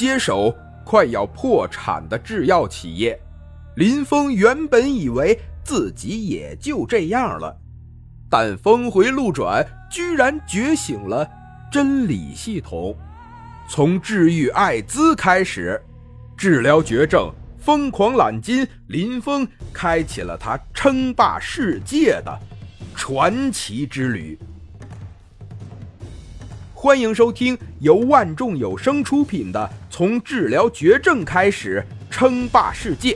接手快要破产的制药企业。林峰原本以为自己也就这样了，但峰回路转，居然觉醒了真理系统。从治愈艾滋开始，治疗绝症，疯狂揽金，林峰开启了他称霸世界的传奇之旅。欢迎收听由万众有声出品的《从治疗绝症开始称霸世界》，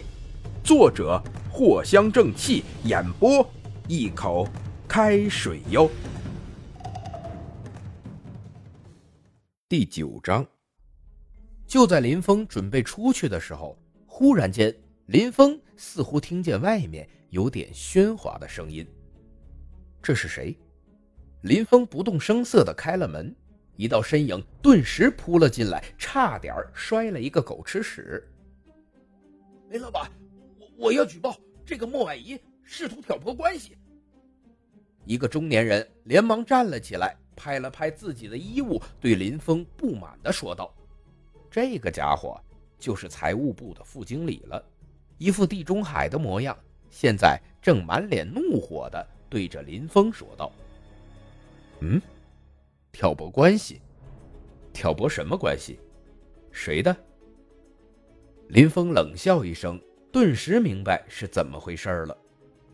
作者藿香正气，演播一口开水哟。第九章，就在林峰准备出去的时候，忽然间，林峰似乎听见外面有点喧哗的声音。这是谁？林峰不动声色的开了门，一道身影顿时扑了进来，差点摔了一个狗吃屎。林老板，我我要举报这个莫婉仪试图挑拨关系。一个中年人连忙站了起来。拍了拍自己的衣物，对林峰不满的说道：“这个家伙就是财务部的副经理了，一副地中海的模样，现在正满脸怒火的对着林峰说道：‘嗯，挑拨关系？挑拨什么关系？谁的？’林峰冷笑一声，顿时明白是怎么回事了，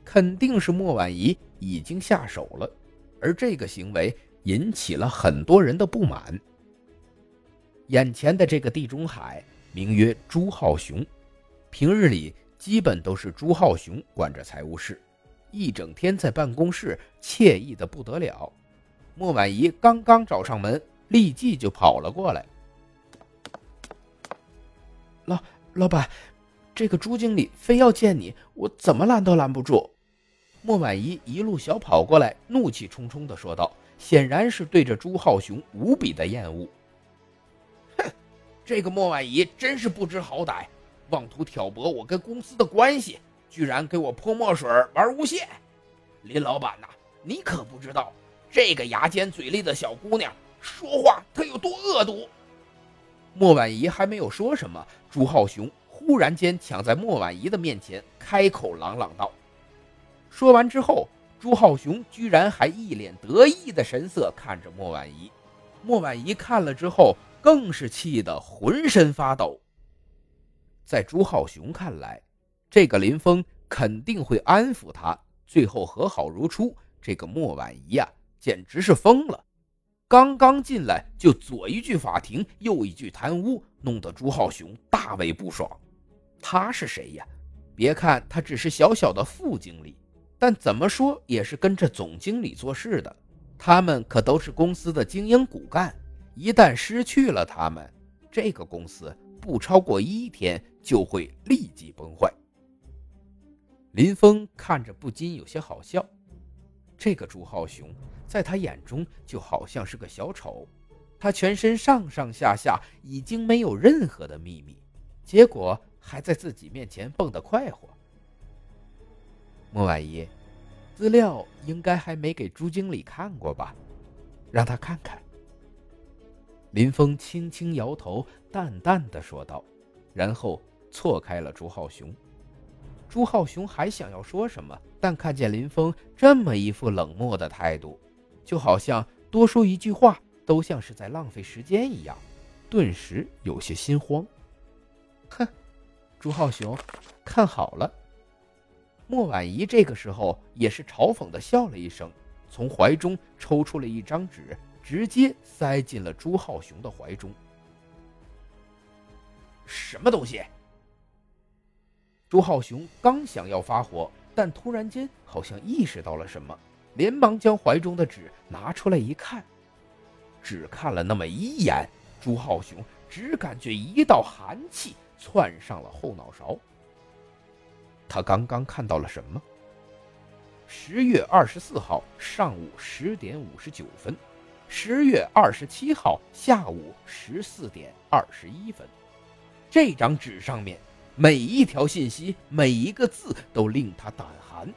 肯定是莫婉仪已经下手了，而这个行为。”引起了很多人的不满。眼前的这个地中海名曰朱浩雄，平日里基本都是朱浩雄管着财务室，一整天在办公室惬意的不得了。莫婉仪刚刚找上门，立即就跑了过来。老老板，这个朱经理非要见你，我怎么拦都拦不住。莫婉仪一路小跑过来，怒气冲冲的说道。显然是对着朱浩雄无比的厌恶。哼，这个莫婉仪真是不知好歹，妄图挑拨我跟公司的关系，居然给我泼墨水玩诬陷。林老板呐，你可不知道这个牙尖嘴利的小姑娘说话她有多恶毒。莫婉仪还没有说什么，朱浩雄忽然间抢在莫婉仪的面前开口朗朗道。说完之后。朱浩雄居然还一脸得意的神色看着莫婉仪，莫婉仪看了之后更是气得浑身发抖。在朱浩雄看来，这个林峰肯定会安抚他，最后和好如初。这个莫婉仪呀，简直是疯了！刚刚进来就左一句法庭，右一句贪污，弄得朱浩雄大为不爽。他是谁呀？别看他只是小小的副经理。但怎么说也是跟着总经理做事的，他们可都是公司的精英骨干，一旦失去了他们，这个公司不超过一天就会立即崩坏。林峰看着不禁有些好笑，这个朱浩雄在他眼中就好像是个小丑，他全身上上下下已经没有任何的秘密，结果还在自己面前蹦得快活。莫婉仪，资料应该还没给朱经理看过吧？让他看看。林峰轻轻摇头，淡淡的说道，然后错开了朱浩雄。朱浩雄还想要说什么，但看见林峰这么一副冷漠的态度，就好像多说一句话都像是在浪费时间一样，顿时有些心慌。哼，朱浩雄，看好了。莫婉仪这个时候也是嘲讽的笑了一声，从怀中抽出了一张纸，直接塞进了朱浩雄的怀中。什么东西？朱浩雄刚想要发火，但突然间好像意识到了什么，连忙将怀中的纸拿出来一看，只看了那么一眼，朱浩雄只感觉一道寒气窜上了后脑勺。他刚刚看到了什么？十月二十四号上午十点五十九分，十月二十七号下午十四点二十一分。这张纸上面每一条信息，每一个字都令他胆寒，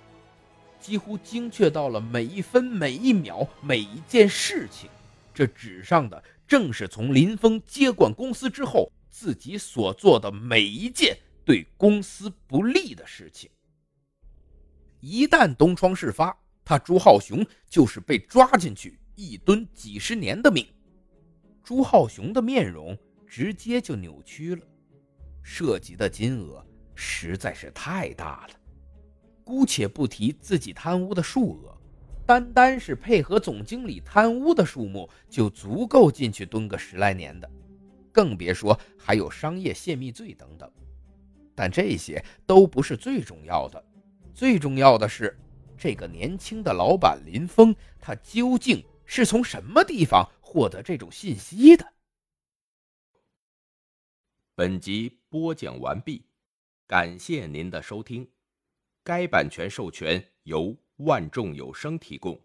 几乎精确到了每一分每一秒每一件事情。这纸上的正是从林峰接管公司之后自己所做的每一件对公司不利的事情。一旦东窗事发，他朱浩雄就是被抓进去一蹲几十年的命。朱浩雄的面容直接就扭曲了，涉及的金额实在是太大了。姑且不提自己贪污的数额，单单是配合总经理贪污的数目就足够进去蹲个十来年的，更别说还有商业泄密罪等等。但这些都不是最重要的，最重要的是，这个年轻的老板林峰，他究竟是从什么地方获得这种信息的？本集播讲完毕，感谢您的收听。该版权授权由万众有声提供。